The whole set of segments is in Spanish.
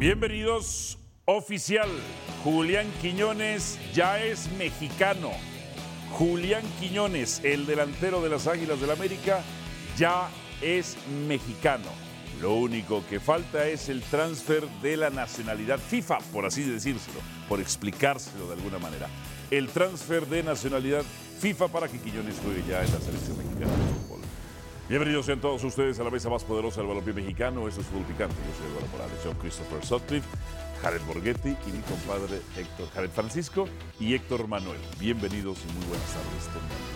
Bienvenidos, oficial. Julián Quiñones ya es mexicano. Julián Quiñones, el delantero de las Águilas del América, ya es mexicano. Lo único que falta es el transfer de la nacionalidad FIFA, por así decírselo, por explicárselo de alguna manera. El transfer de nacionalidad FIFA para que Quiñones juegue ya en la selección mexicana de fútbol. Bienvenidos sean todos ustedes a la mesa más poderosa del balompié mexicano. Eso es Fútbol Picante. Yo soy Eduardo Morales, John Christopher Sutcliffe, Jared Borghetti y mi compadre Héctor Jared Francisco y Héctor Manuel. Bienvenidos y muy buenas tardes.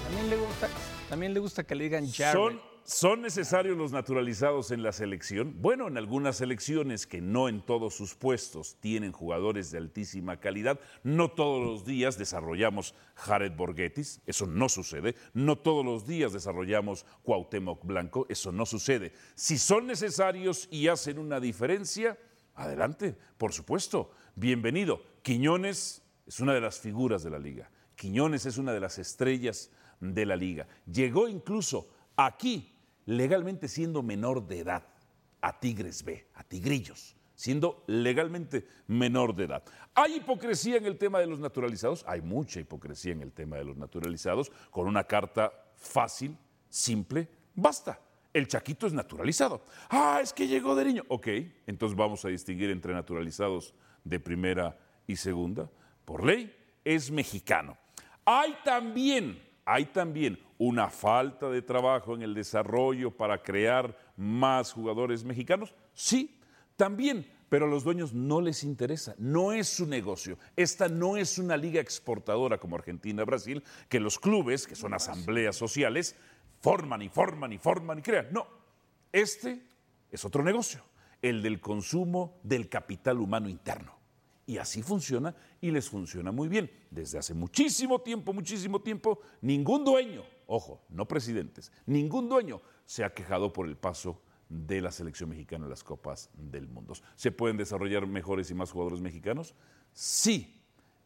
También le gusta, también le gusta que le digan Jared. ¿Son, ¿Son necesarios los naturalizados en la selección? Bueno, en algunas selecciones que no en todos sus puestos tienen jugadores de altísima calidad, no todos los días desarrollamos Jared Borghetis, eso no sucede, no todos los días desarrollamos Cuauhtémoc Blanco, eso no sucede. Si son necesarios y hacen una diferencia, adelante, por supuesto, bienvenido. Quiñones es una de las figuras de la liga, Quiñones es una de las estrellas de la liga. Llegó incluso aquí legalmente siendo menor de edad a Tigres B, a Tigrillos, siendo legalmente menor de edad. ¿Hay hipocresía en el tema de los naturalizados? Hay mucha hipocresía en el tema de los naturalizados. Con una carta fácil, simple, basta. El Chaquito es naturalizado. Ah, es que llegó de niño. Ok, entonces vamos a distinguir entre naturalizados de primera y segunda. Por ley, es mexicano. Hay también, hay también una falta de trabajo en el desarrollo para crear más jugadores mexicanos? Sí, también, pero a los dueños no les interesa, no es su negocio. Esta no es una liga exportadora como Argentina-Brasil, que los clubes, que son asambleas sociales, forman y forman y forman y crean. No, este es otro negocio, el del consumo del capital humano interno. Y así funciona y les funciona muy bien. Desde hace muchísimo tiempo, muchísimo tiempo, ningún dueño, ojo, no presidentes, ningún dueño se ha quejado por el paso de la selección mexicana en las Copas del Mundo. ¿Se pueden desarrollar mejores y más jugadores mexicanos? Sí.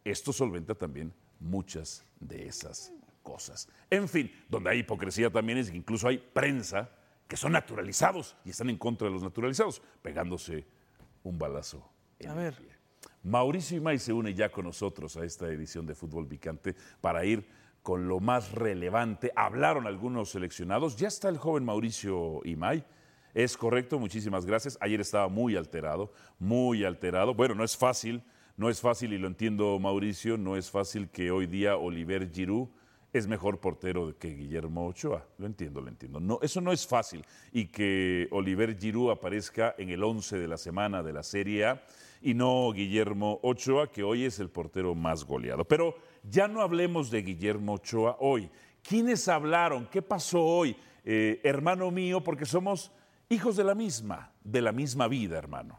Esto solventa también muchas de esas cosas. En fin, donde hay hipocresía también es que incluso hay prensa que son naturalizados y están en contra de los naturalizados, pegándose un balazo. En A el ver. pie. Mauricio Imay se une ya con nosotros a esta edición de Fútbol Picante para ir con lo más relevante. Hablaron algunos seleccionados. Ya está el joven Mauricio Imay. Es correcto, muchísimas gracias. Ayer estaba muy alterado, muy alterado. Bueno, no es fácil, no es fácil y lo entiendo Mauricio, no es fácil que hoy día Oliver Giroud es mejor portero que Guillermo Ochoa. Lo entiendo, lo entiendo. No, eso no es fácil. Y que Oliver Giroud aparezca en el 11 de la semana de la Serie A y no Guillermo Ochoa, que hoy es el portero más goleado. Pero ya no hablemos de Guillermo Ochoa hoy. ¿Quiénes hablaron? ¿Qué pasó hoy? Eh, hermano mío, porque somos hijos de la misma, de la misma vida, hermano.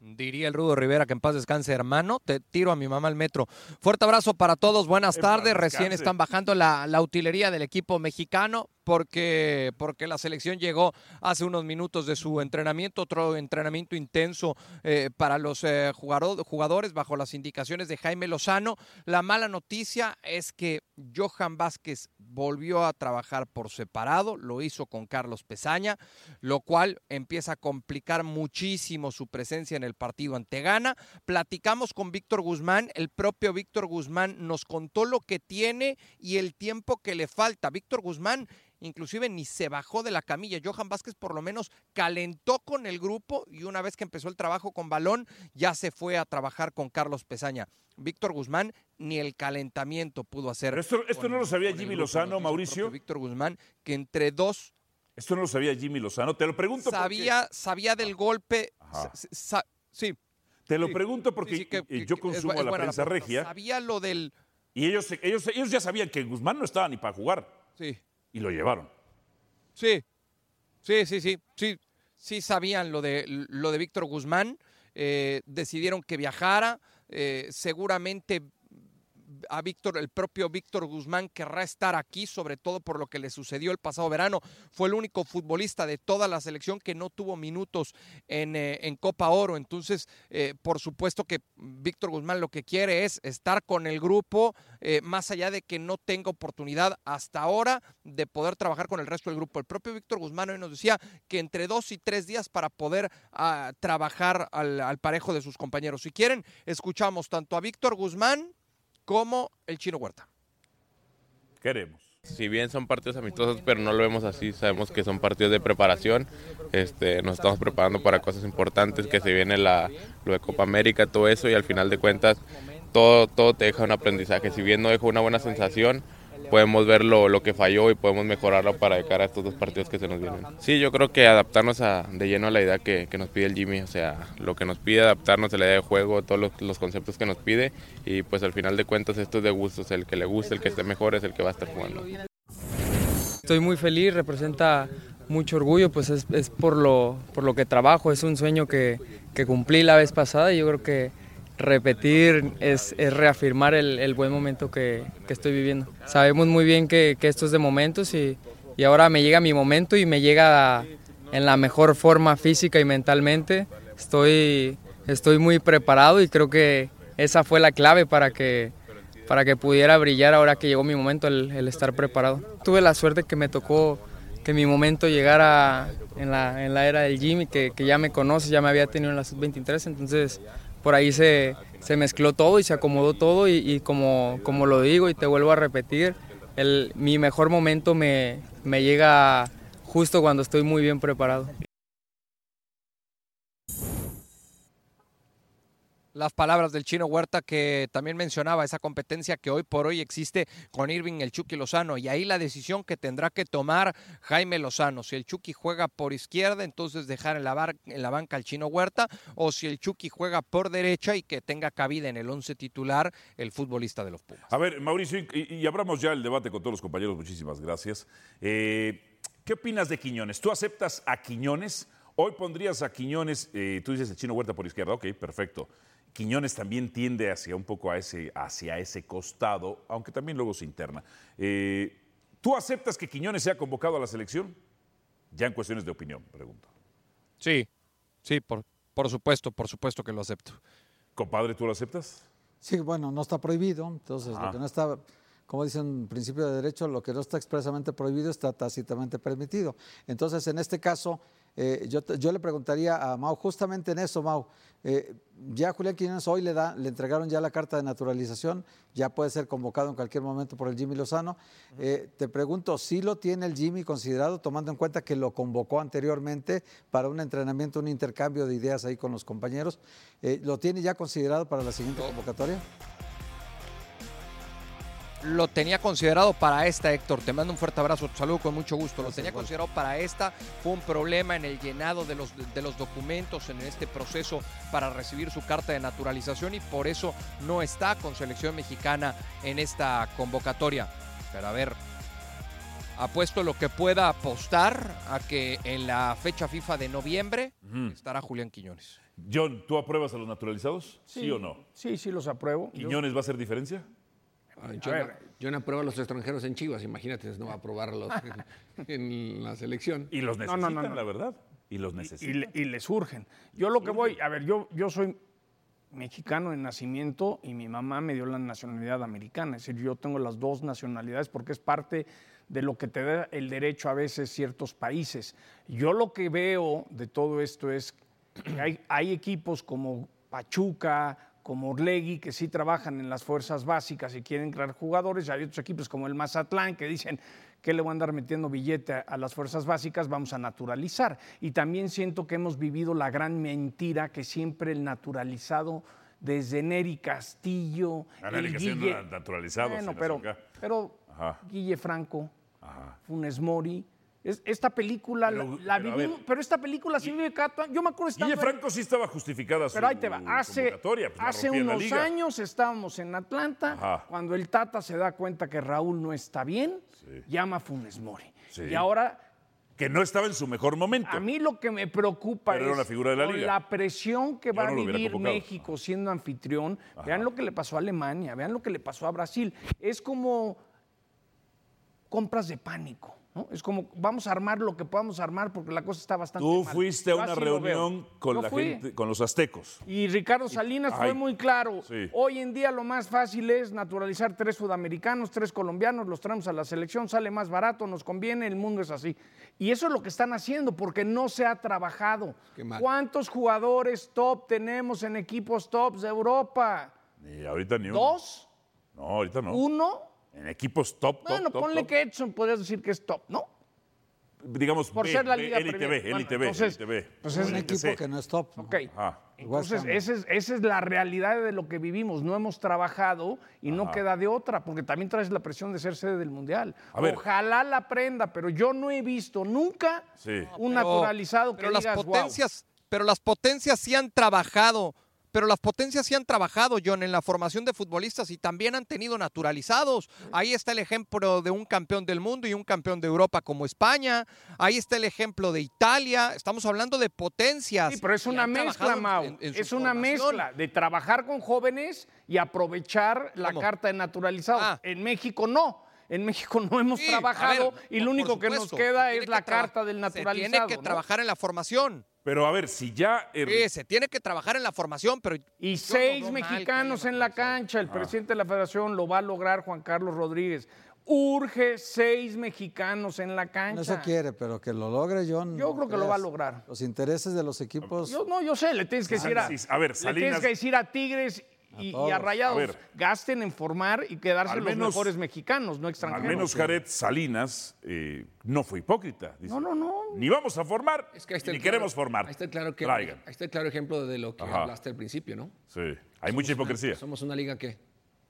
Diría el Rudo Rivera que en paz descanse, hermano. Te tiro a mi mamá al metro. Fuerte abrazo para todos. Buenas tardes. Recién están bajando la, la utilería del equipo mexicano porque, porque la selección llegó hace unos minutos de su entrenamiento, otro entrenamiento intenso eh, para los eh, jugadores bajo las indicaciones de Jaime Lozano. La mala noticia es que Johan Vázquez volvió a trabajar por separado, lo hizo con Carlos Pesaña, lo cual empieza a complicar muchísimo su presencia en el partido ante Ghana. Platicamos con Víctor Guzmán, el propio Víctor Guzmán nos contó lo que tiene y el tiempo que le falta. Víctor Guzmán inclusive ni se bajó de la camilla. Johan Vázquez por lo menos calentó con el grupo y una vez que empezó el trabajo con balón ya se fue a trabajar con Carlos Pesaña. Víctor Guzmán ni el calentamiento pudo hacer. Pero esto- esto con- no lo sabía Jimmy grupo. Lozano, Mauricio. Víctor Guzmán que entre dos Esto no lo sabía Jimmy Lozano. Te lo pregunto porque, sabía, sabía del golpe. Sa- sa- sí. te lo sí, pregunto porque sí, que- que- yo es consumo es la prensa regia Sabía lo del. y ellos, ellos, ellos ya sabían que Guzmán no estaba ni para jugar Sí. Y lo llevaron. Sí, sí, sí, sí, sí. sí sabían lo de, lo de Víctor Guzmán, eh, decidieron que viajara, eh, seguramente a Víctor, el propio Víctor Guzmán querrá estar aquí, sobre todo por lo que le sucedió el pasado verano. Fue el único futbolista de toda la selección que no tuvo minutos en, eh, en Copa Oro. Entonces, eh, por supuesto que Víctor Guzmán lo que quiere es estar con el grupo, eh, más allá de que no tenga oportunidad hasta ahora de poder trabajar con el resto del grupo. El propio Víctor Guzmán hoy nos decía que entre dos y tres días para poder ah, trabajar al, al parejo de sus compañeros. Si quieren, escuchamos tanto a Víctor Guzmán como el Chino Huerta. Queremos. Si bien son partidos amistosos, pero no lo vemos así, sabemos que son partidos de preparación. Este, nos estamos preparando para cosas importantes, que se viene la, lo de Copa América, todo eso, y al final de cuentas todo, todo te deja un aprendizaje. Si bien no dejó una buena sensación, podemos ver lo, lo, que falló y podemos mejorarlo para de cara a estos dos partidos que se nos vienen. Sí, yo creo que adaptarnos a, de lleno a la idea que, que, nos pide el Jimmy, o sea, lo que nos pide, adaptarnos a la idea de juego, todos los, los, conceptos que nos pide y pues al final de cuentas esto es de gustos, el que le guste, el que esté mejor es el que va a estar jugando. Estoy muy feliz, representa mucho orgullo, pues es, es por, lo, por lo que trabajo, es un sueño que, que cumplí la vez pasada y yo creo que repetir es, es reafirmar el, el, buen momento que, que, estoy viviendo. Sabemos muy bien que, que esto es de momentos y, y, ahora me llega mi momento y me llega en la mejor forma física y mentalmente. Estoy, estoy muy preparado y creo que esa fue la clave para que, para que pudiera brillar ahora que llegó mi momento, el, el estar preparado. Tuve la suerte que me tocó que mi momento llegara en la, en la era del Jimmy, que, que ya me conoce, ya me había tenido en la sub-23, entonces por ahí se, se, mezcló todo y se acomodó todo y, como, como lo digo y te vuelvo a repetir, el, mi mejor momento me, me llega justo cuando estoy muy bien preparado. Las palabras del chino Huerta que también mencionaba esa competencia que hoy por hoy existe con Irving el Chucky Lozano y ahí la decisión que tendrá que tomar Jaime Lozano. Si el Chucky juega por izquierda, entonces dejar en la, en la banca al chino Huerta o si el Chucky juega por derecha y que tenga cabida en el once titular el futbolista de los Pumas. A ver, Mauricio, y, y abramos ya el debate con todos los compañeros, muchísimas gracias. Eh, ¿Qué opinas de Quiñones? ¿Tú aceptas a Quiñones? Hoy pondrías a Quiñones, eh, tú dices el chino Huerta por izquierda, ok, perfecto. Quiñones también tiende hacia un poco a ese, hacia ese costado, aunque también luego se interna. Eh, ¿Tú aceptas que Quiñones sea convocado a la selección? Ya en cuestiones de opinión, pregunto. Sí, sí, por, por supuesto, por supuesto que lo acepto. Compadre, ¿tú lo aceptas? Sí, bueno, no está prohibido, entonces ah. lo que no está, como dice un principio de derecho, lo que no está expresamente prohibido está tácitamente permitido. Entonces, en este caso, eh, yo, yo, le preguntaría a Mau, justamente en eso, Mau, eh, ya Julián Quiñones hoy le, da, le entregaron ya la carta de naturalización, ya puede ser convocado en cualquier momento por el Jimmy Lozano. Eh, te pregunto, ¿sí lo tiene el Jimmy considerado, tomando en cuenta que lo convocó anteriormente para un entrenamiento, un intercambio de ideas ahí con los compañeros? Eh, ¿Lo tiene ya considerado para la siguiente convocatoria? Lo tenía considerado para esta, Héctor. Te mando un fuerte abrazo, te saludo con mucho gusto. Lo tenía considerado para esta. Fue un problema en el llenado de los, de los documentos en este proceso para recibir su carta de naturalización y por eso no está con selección mexicana en esta convocatoria. Pero a ver, apuesto lo que pueda apostar a que en la fecha FIFA de noviembre uh -huh. estará Julián Quiñones. John, ¿tú apruebas a los naturalizados? ¿Sí, ¿Sí o no? Sí, sí los apruebo. ¿Quiñones Yo... va a hacer diferencia? Yo, no, yo no apruebo a los extranjeros en Chivas, imagínate, no va a aprobarlos en, en, la selección. Y los necesitan, no, no, la verdad. Y los necesitan. Y, y, y les urgen. Yo lo que voy, a ver, yo, yo soy mexicano de nacimiento y mi mamá me dio la nacionalidad americana. Es decir, yo tengo las dos nacionalidades porque es parte de lo que te da el derecho a veces ciertos países. Yo lo que veo de todo esto es que hay, hay equipos como Pachuca, como Orlegui, que sí trabajan en las fuerzas básicas y quieren crear jugadores, y hay otros equipos como el Mazatlán que dicen que le van a andar metiendo billete a las fuerzas básicas, vamos a naturalizar. Y también siento que hemos vivido la gran mentira que siempre el naturalizado desde Neri Castillo, el Guille, naturalizado, bueno, pero, pero Guille Franco, Ajá. Funes Mori, esta película pero, la, la pero, pero, esta película sí vive cada Yo me acuerdo estando Guille Franco sí estaba justificada Pero ahí te va. Hace, pues hace unos años estábamos en Atlanta, Ajá. cuando el Tata se da cuenta que Raúl no está bien, sí. llama a Funes Mori. Sí. Y ahora que no estaba en su mejor momento. A mí lo que me preocupa Pero es era una figura de la liga. la presión que Yo va no a vivir. México siendo anfitrión. Vean lo que le pasó a Alemania, vean lo que le pasó a Brasil. Es como compras de pánico. ¿no? Es como vamos a armar lo que podamos armar porque la cosa está bastante Tú mal. fuiste a una reunión con la gente, con los aztecos. Y Ricardo Salinas ay, fue muy claro. sí. Hoy en día lo más fácil es naturalizar tres sudamericanos, tres colombianos, los traemos a la selección, sale más barato, nos conviene, el mundo es así. Y eso es lo que están haciendo porque no se ha trabajado. Qué mal. ¿Cuántos jugadores top tenemos en equipos tops de Europa? Y ahorita ni uno. ¿Dos? No, ahorita no. ¿Uno? En equipos top, top, Bueno, top, ponle top. que Edson podrías decir que es top, ¿no? Digamos, Por B, ser la B, Liga Premier. Bueno, B, entonces, pues Es un equipo que no es top. ¿no? Ok. Ajá. Entonces, esa es, esa es la realidad de lo que vivimos. No hemos trabajado y no queda de otra, porque también traes la presión de ser sede del Mundial. A ver. Ojalá la aprenda, pero yo no he visto nunca Sí. un Pero- naturalizado que pero las digas, "Guau". potencias, pero las potencias sí han trabajado, pero las potencias sí han trabajado, John, en la formación de futbolistas y también han tenido naturalizados. Ahí está el ejemplo de un campeón del mundo y un campeón de Europa como España. Ahí está el ejemplo de Italia. Estamos hablando de potencias. Sí, pero es una mezcla, trabajado Mau. en- en su es una formación. mezcla de trabajar con jóvenes y aprovechar la ¿Cómo? carta de naturalizados. Ah. En México no. En México no hemos Sí, trabajado ver, y lo único que nos queda es la que carta del Se naturalizado. tiene que ¿no? trabajar en la formación. Pero a ver, si ya. el- Sí, se tiene que trabajar en la formación, pero Y seis mal mexicanos en la cancha. El presidente de la federación lo va a lograr, Juan Carlos Rodríguez. Urge seis mexicanos en la cancha. No se quiere, pero que lo logre John. Yo creo que lo va a lograr. Los intereses de los equipos. Yo, no, yo sé, le tienes que decir a, a ver, le Salinas- tienes que decir a Tigres y, y a. Rayados, A ver. gasten en formar y quedarse Al los menos- mejores mexicanos, no Al extranjeros. menos Jared Salinas eh, no fue hipócrita. Dice, No, no, no. Ni vamos a formar, Es que ni el queremos claro- formar. Ahí está el claro, que, Traigan. ahí está el claro ejemplo de lo que Ajá. hablaste al principio, ¿no? Sí, hay mucha Somos una- hipocresía. somos una liga Que-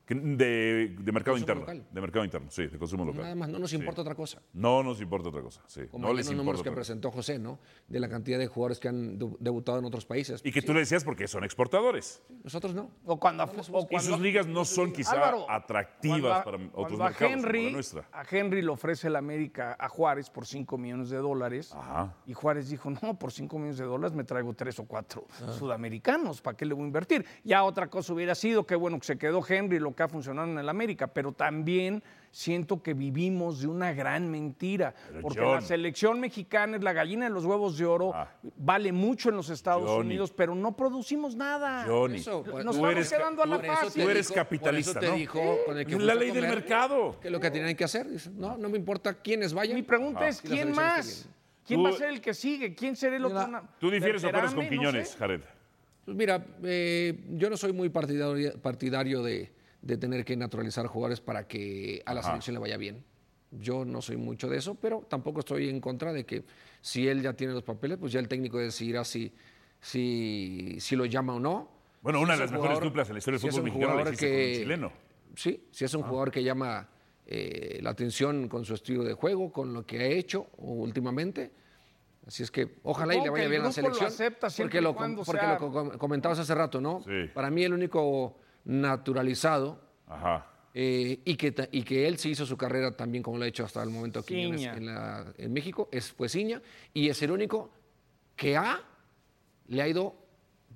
De, de mercado interno. local. De mercado interno, sí, de consumo local. nada más no nos Sí. importa otra cosa. No nos importa otra cosa, sí. Como no les los importa números que presentó José, ¿no? De la cantidad de jugadores que han debu- debutado en otros países. Y que tú le decías porque son exportadores. Nosotros no. O cuando, a- o Y sus ligas no son quizá Álvaro, atractivas cuando a- para otros cuando a mercados como Henry, la nuestra. A Henry le ofrece el América a Juárez por 5 millones de dólares. Ajá. Y Juárez dijo, no, por 5 millones de dólares me traigo tres o cuatro Ah. sudamericanos, ¿para qué le voy a invertir? Ya otra cosa hubiera sido que bueno que se quedó Henry, lo que ha funcionado en el América, pero también siento que vivimos de una gran mentira, Pero, porque John. la selección mexicana es la gallina de los huevos de oro, Ah. vale mucho en los Estados Johnny. Unidos, pero no producimos nada. Johnny, Eso, pues, Nos tú estamos eres, quedando a la tú fácil. te eres dijo- capitalista, te ¿no? dijo con el que Es fuiste la ley del mercado. Que es lo que tienen que hacer. No, no me importa quiénes vayan. Mi pregunta es, Si la ¿quién más? ¿Quién Tú- va a ser el que sigue? ¿Quién será el otro? Mira, Tú difieres o paras con? No Quiñones, sé. Jared. Pues mira, eh, yo no soy muy partidario, partidario de, de tener que naturalizar jugadores para que a la Ajá. selección le vaya bien. Yo no soy mucho de eso, pero tampoco estoy en contra de que si él ya tiene los papeles, pues ya el técnico decidirá si, si, si lo llama o no. Bueno, Si una de las mejores duplas en la historia del fútbol mexicano la hiciste con un que- chileno. Sí, si es un jugador que llama eh, la atención con su estilo de juego, con lo que ha hecho últimamente. Así es que ojalá y le que vaya el bien a la grupo lo selección. acepta porque lo, porque sea- lo co- comentabas hace rato, ¿no? Sí. Para mí el único naturalizado Ajá. eh, y, que, y que él sí hizo su carrera también como lo ha hecho hasta el momento aquí en, la- en México, es fue Ciña, y es el único que ha, le ha ido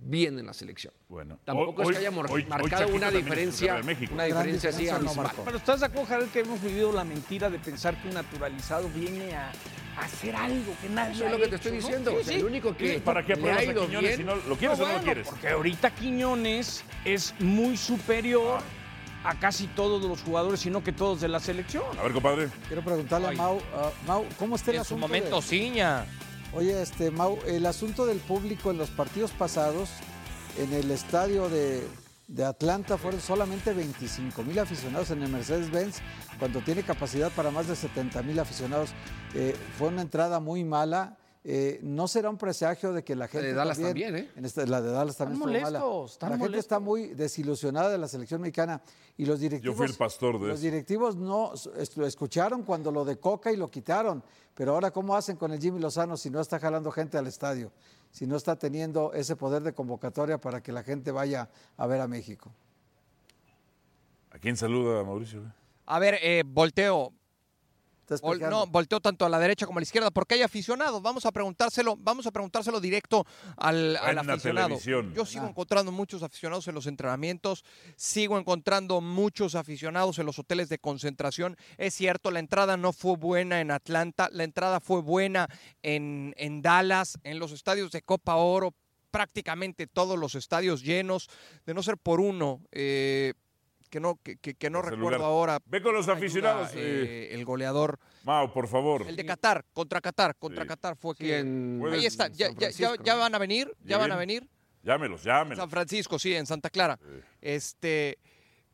bien en la selección. Bueno. Tampoco Hoy- es que haya hoy- marcado una diferencia, una diferencia así no. Pero ¿estás de acuerdo, Jared, que hemos vivido la mentira de pensar que un naturalizado viene a hacer algo que nadie Eso es lo que te hecho, estoy ¿no? diciendo. Sí, o sea, sí. El único que ¿Para qué le ha a Quiñones bien, si no lo quieres No, o no lo quieres? Porque ahorita Quiñones es muy superior Ah. a casi todos los jugadores, sino que todos de la selección. A ver, compadre. Quiero preguntarle a Mau, Mau, ¿cómo está el En su asunto? momento, de- Ciña. Oye, este, Mau, el asunto del público en los partidos pasados, en el estadio de, de Atlanta fueron solamente 25 mil aficionados en el Mercedes-Benz, cuando tiene capacidad para más de 70 mil aficionados. Eh, fue una entrada muy mala. Eh, ¿No será un presagio de que la gente de Dallas también, ¿eh? en esta- la de Dallas también Están mala. molestos, están La gente está muy desilusionada de la selección mexicana y los directivos. fui el pastor de los eso. directivos no lo escucharon cuando lo de Coca y lo quitaron, pero ahora cómo hacen con el Jimmy Lozano si no está jalando gente al estadio, si no está teniendo ese poder de convocatoria para que la gente vaya a ver a México. ¿A quién saluda, Mauricio? A ver, eh, volteo. No, volteó tanto a la derecha como a la izquierda, porque hay aficionados. Vamos a preguntárselo, vamos a preguntárselo directo al, aficionado. Yo sigo ah. encontrando muchos aficionados en los entrenamientos, sigo encontrando muchos aficionados en los hoteles de concentración. Es cierto, la entrada no fue buena en Atlanta, la entrada fue buena en, en Dallas, en los estadios de Copa Oro, prácticamente todos los estadios llenos, de no ser por uno. Eh, que no, que, que, no recuerdo ahora. Ve con los aficionados. Eh, el goleador. Mao, por favor. El de Qatar, contra Qatar, contra Qatar fue que. Ahí está, ya, ya, van a venir, ya van a venir. Llámelos, llámelos. San Francisco, sí, en Santa Clara. Este,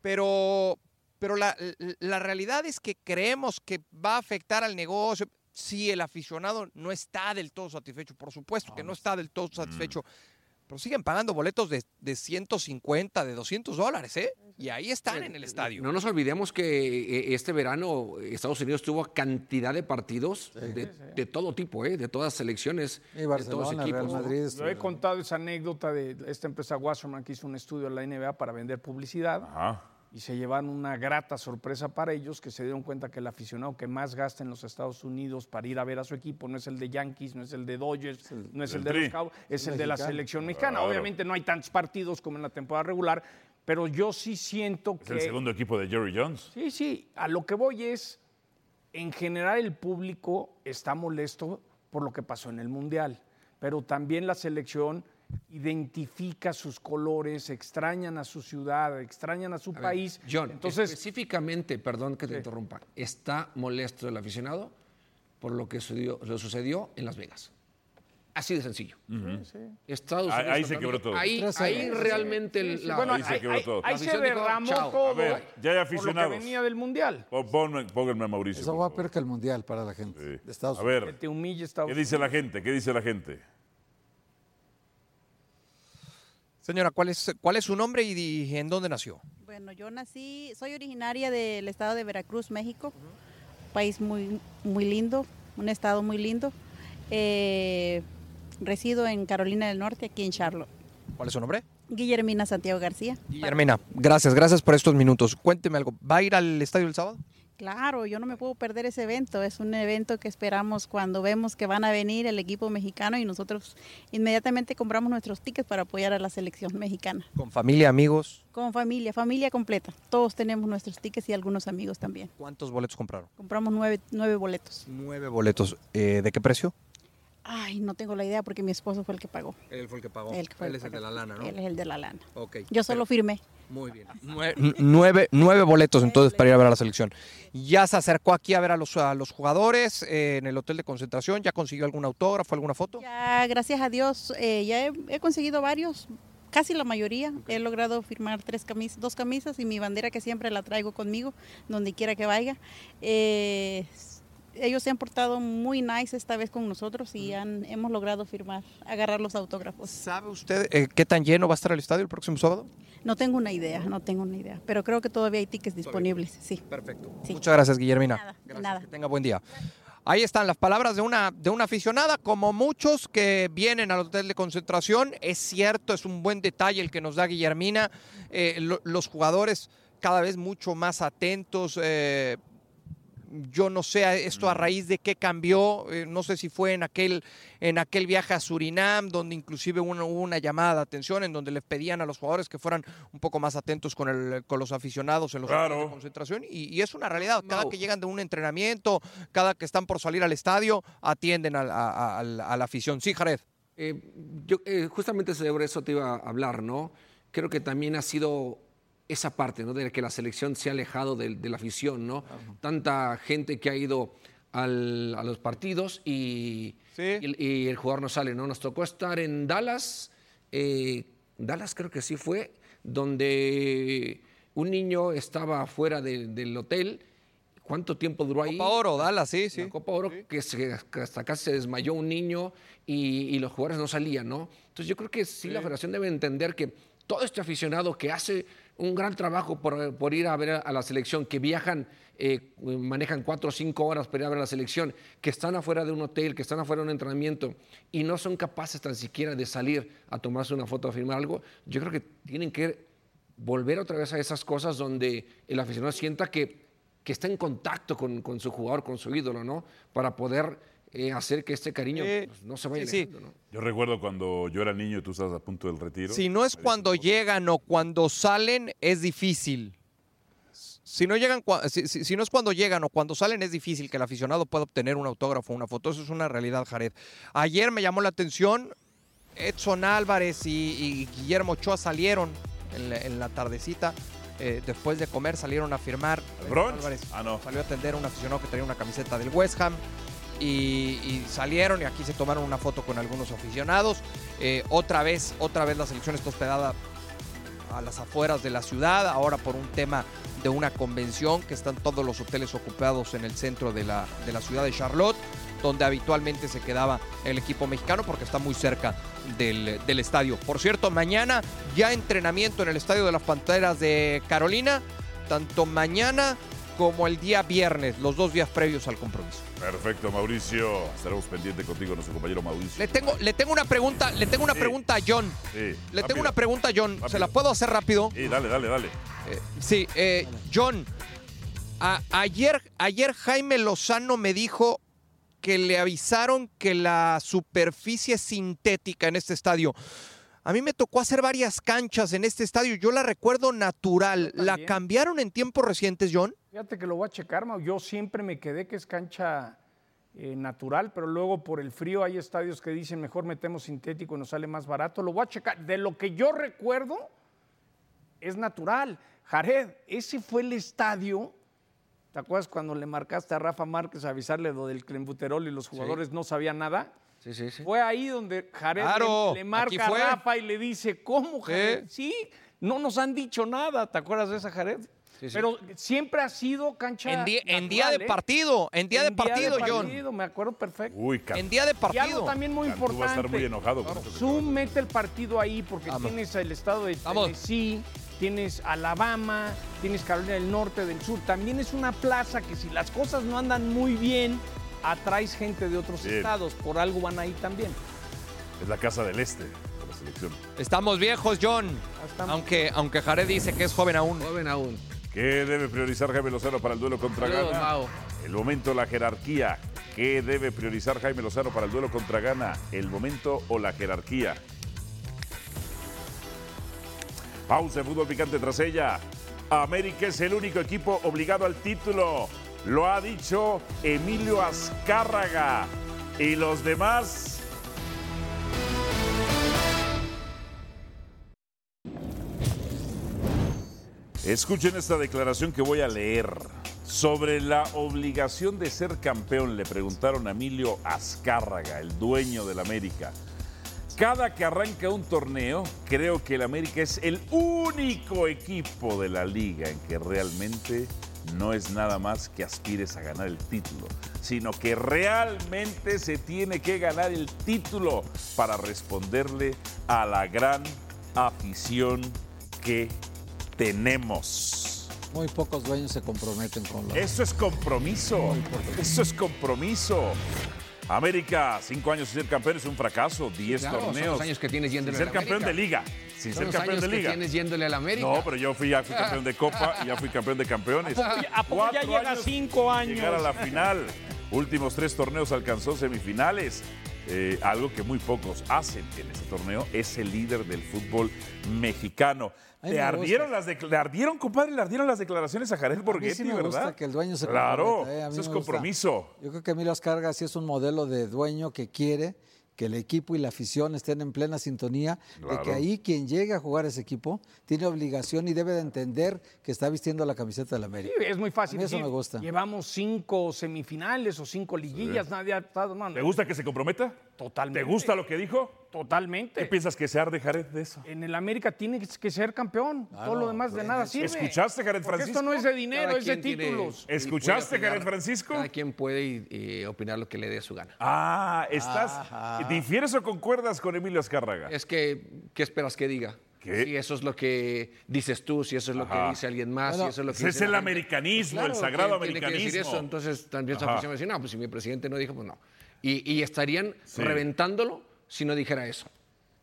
pero, pero la, la realidad es que creemos que va a afectar al negocio. Si el aficionado no está del todo satisfecho, por supuesto que no está del todo satisfecho. Mm pero siguen pagando boletos de, de 150, de 200 dólares, ¿eh? Y ahí están en el estadio. No nos olvidemos que eh, este verano Estados Unidos tuvo cantidad de partidos de, todo tipo, ¿eh? de todas selecciones, y Barcelona, de todos equipos. Madrid, Yo he contado esa anécdota de esta empresa Wasserman que hizo un estudio en la NBA para vender publicidad. Ajá y se llevan una grata sorpresa para ellos que se dieron cuenta que el aficionado que más gasta en los Estados Unidos para ir a ver a su equipo no es el de Yankees, no es el de Dodgers, no es el, de los Cowboys, es el de la selección mexicana. Obviamente no hay tantos partidos como en la temporada regular, pero yo sí siento que... Es el segundo equipo de Jerry Jones. Sí, sí, a lo que voy es, en general el público está molesto por lo que pasó en el Mundial, pero también la selección identifica sus colores, extrañan a su ciudad, extrañan a su país. John, Entonces, específicamente, perdón que te interrumpa, está molesto el aficionado por lo que sucedió, lo sucedió en Las Vegas. Así de sencillo. Estados Unidos ahí, se quebró todo. Ahí, ahí realmente la, bueno, ahí se quebró todo. Ahí, se derramó todo. A ver, ya hay aficionados. Por lo que venía del mundial. Pónganme a Mauricio. Eso va peor que el mundial para la gente de Estados Unidos. A ver, te humille Estados ¿qué dice la gente? ¿Qué dice la gente? Señora, ¿cuál es, cuál es su nombre y, en dónde nació? Bueno, yo nací, soy originaria del estado de Veracruz, México, país muy, muy lindo, un estado muy lindo. Eh, resido en Carolina del Norte, aquí en Charlotte. ¿Cuál es su nombre? Guillermina Santiago García. Guillermina, gracias, gracias por estos minutos. Cuénteme algo, ¿va a ir al estadio el sábado? Claro, yo no me puedo perder ese evento. Es un evento que esperamos cuando vemos que van a venir el equipo mexicano y nosotros inmediatamente compramos nuestros tickets para apoyar a la selección mexicana. ¿Con familia, amigos? Con familia, familia completa. Todos tenemos nuestros tickets y algunos amigos también. ¿Cuántos boletos compraron? Compramos nueve, nueve boletos. Nueve boletos. Eh, ¿De qué precio? Ay, no tengo la idea porque mi esposo fue el que pagó. Él fue el que pagó. Él, es el de la lana, ¿no? Él es el de la lana. Ok. Yo solo firmé. Muy bien. Nueve, nueve, boletos entonces para ir a ver a la selección. Ya se acercó aquí a ver a los, a los jugadores eh, en el hotel de concentración. ¿Ya consiguió algún autógrafo, alguna foto? Ya, gracias a Dios, eh, ya he, conseguido varios, casi la mayoría. He logrado firmar tres camisas, dos camisas y mi bandera que siempre la traigo conmigo, donde quiera que vaya. Eh, ellos se han portado muy nice esta vez con nosotros y han, hemos logrado firmar, agarrar los autógrafos. ¿Sabe usted eh, qué tan lleno va a estar el estadio el próximo sábado? No tengo una idea, no tengo una idea, pero creo que todavía hay tickets disponibles, sí. Perfecto. Muchas gracias, Guillermina. Nada, nada. Que tenga buen día. Ahí están las palabras de una, de una aficionada, como muchos que vienen al hotel de concentración. Es cierto, es un buen detalle el que nos da Guillermina. Eh, los jugadores cada vez mucho más atentos, eh, yo no sé esto a raíz de qué cambió, eh, no sé si fue en aquel, en aquel viaje a Surinam, donde inclusive hubo una, llamada de atención en donde les pedían a los jugadores que fueran un poco más atentos con, el, con los aficionados en los claro. de concentración. Y, es una realidad, cada que llegan de un entrenamiento, cada que están por salir al estadio, atienden a, la afición. Sí, Jared. Eh, yo eh, justamente sobre eso te iba a hablar, ¿no? Creo que también ha sido esa parte, ¿no? De que la selección se ha alejado de, la afición, ¿no? Tanta gente que ha ido a los partidos y, y, el jugador no sale, ¿no? Nos tocó estar en Dallas, eh, Dallas creo que sí fue, donde un niño estaba fuera del hotel. ¿Cuánto tiempo duró ahí? Copa Oro, Dallas, sí, sí. Copa Oro, Que, hasta acá se desmayó un niño y, los jugadores no salían, ¿no? Entonces yo creo que sí, la federación debe entender que todo este aficionado que hace un gran trabajo por, ir a ver a la selección, que viajan, eh, manejan cuatro o cinco horas para ir a ver a la selección, que están afuera de un hotel, que están afuera de un entrenamiento y no son capaces tan siquiera de salir a tomarse una foto, a firmar algo, yo creo que tienen que volver otra vez a esas cosas donde el aficionado sienta que, que está en contacto con, con su jugador, con su ídolo, ¿no? Para poder eh, hacer que este cariño Eh, pues, no se vaya sí, sí. alejando, ¿no? Yo recuerdo cuando yo era niño y tú estabas a punto del retiro. Si no es cuando llegan o cuando salen, es difícil. Si no, llegan, si, si- si no es cuando llegan o cuando salen, es difícil que el aficionado pueda obtener un autógrafo o una foto. Eso es una realidad, Jared. Ayer me llamó la atención, Edson Álvarez y, y Guillermo Ochoa salieron en la, en la tardecita. eh, después de comer salieron a firmar. Álvarez Ah, no. salió a atender a un aficionado que traía una camiseta del West Ham. Y, salieron y aquí se tomaron una foto con algunos aficionados. Eh, otra vez, otra vez la selección está hospedada a las afueras de la ciudad, ahora por un tema de una convención que están todos los hoteles ocupados en el centro de la, de la ciudad de Charlotte, donde habitualmente se quedaba el equipo mexicano porque está muy cerca del estadio. Por cierto, mañana ya entrenamiento en el estadio de las Panteras de Carolina, tanto mañana como el día viernes, los dos días previos al compromiso. Perfecto, Mauricio. Estaremos pendientes contigo, nuestro compañero Mauricio. Le tengo, le tengo una pregunta, le tengo una Sí. pregunta a John. Sí, Le rápido. tengo una pregunta a John. ¿Se la puedo hacer rápido? Sí, dale, dale, dale. Eh, sí, eh, John, a- ayer, ayer Jaime Lozano me dijo que le avisaron que la superficie sintética en este estadio. A mí me tocó hacer varias canchas en este estadio. Yo la recuerdo natural. ¿La cambiaron en tiempos recientes, John? Fíjate que lo voy a checar, Mau. Yo siempre me quedé que es cancha eh, natural, pero luego por el frío hay estadios que dicen mejor metemos sintético y nos sale más barato. Lo voy a checar. De lo que yo recuerdo, es natural. Jared, ese fue el estadio. ¿Te acuerdas cuando le marcaste a Rafa Márquez a avisarle lo del clenbuterol y los jugadores no sabían nada? Sí, sí, sí. Fue ahí donde Jared le- Claro, le, aquí marca a. Rafa y le dice, ¿cómo, Jared? Sí, no nos han dicho nada. ¿Te acuerdas de esa, Jared? Sí, sí. Pero siempre ha sido cancha En, di- en natural, día de ¿eh? partido, en día de En partido, John. partido, me acuerdo perfecto. Uy, Cantú En día de Y algo partido. también muy Cantú va a importante. estar muy enojado con que Zoom mete el partido ahí porque Vamos. tienes el estado de Vamos. Tennessee, tienes Alabama, tienes Carolina del Norte, del Sur. También es una plaza que si las cosas no andan muy bien, atraes gente de otros Bien. estados. Por algo van ahí también. Es la casa del este de la selección. Estamos viejos, John. estamos. Aunque, aunque Jared dice que es joven aún. Joven aún. ¿Qué debe priorizar Jaime Lozano para el duelo contra Saludos? Mau. El momento, la jerarquía. ¿Qué debe priorizar Jaime Lozano para el duelo contra Ghana? ¿El momento o la jerarquía? Pausa en fútbol picante tras ella. América es el único equipo obligado al título. Lo ha dicho Emilio Azcárraga. Y los demás. Escuchen esta declaración que voy a leer. Sobre la obligación de ser campeón, le preguntaron a Emilio Azcárraga, el dueño del América. Cada que arranca un torneo, creo que el América es el único equipo de la liga en que realmente no es nada más que aspires a ganar el título, sino que realmente se tiene que ganar el título para responderle a la gran afición que tenemos. Muy pocos dueños se comprometen con la. Eso es compromiso. Eso es compromiso. América, cinco años sin ser campeón es un fracaso. Diez Claro, son torneos. los años que tienes sin yéndole ser al campeón de América. liga. Sin Son ser los campeón años de que liga. tienes yéndole al América. No, pero yo fui, ya fui campeón de Copa y ya fui campeón de campeones. ¿A poco ya- a llega años cinco sin años? Llegar a la final. Últimos tres torneos alcanzó semifinales. Eh, algo que muy pocos hacen en este torneo es el líder del fútbol mexicano. A mí ¿Te me ardieron, las ¿Le ardieron, compadre? ¿Le ardieron las declaraciones a Jared Borghetti, sí me verdad? gusta que el dueño se Claro, ¿eh? Eso es gusta. compromiso. Yo creo que Emilio Ascarga sí es un modelo de dueño que quiere que el equipo y la afición estén en plena sintonía, de que ahí quien llegue a jugar ese equipo tiene obligación y debe de entender que está vistiendo la camiseta del Sí, América. es muy fácil. A mí eso decir, me gusta. Llevamos cinco semifinales o cinco liguillas, nadie ha estado. No, ¿Te no, gusta que se comprometa? Totalmente. ¿Te gusta lo que dijo? Totalmente. ¿Qué piensas que se arde Jared de eso? En el América tiene que ser campeón. Todo lo demás de nada sirve. ¿Escuchaste, Jared Porque Francisco? esto no es de dinero, Cada es de tiene- títulos. ¿Escuchaste, opinar- Jared Francisco? Cada quien puede opinar lo que le dé su gana. Ah, estás. ¿Difieres o concuerdas con Emilio Azcárraga? Es que, ¿qué esperas que diga? ¿Qué? Si eso es lo que dices tú, si eso es lo Ajá. que dice alguien más, Bueno, si eso es lo que Ese es dice el americanismo, Claro, el sagrado tiene que decir americanismo. eso, entonces también esa afición va a decir, no, pues si mi presidente no dijo, pues no. Y, y estarían reventándolo si no dijera eso.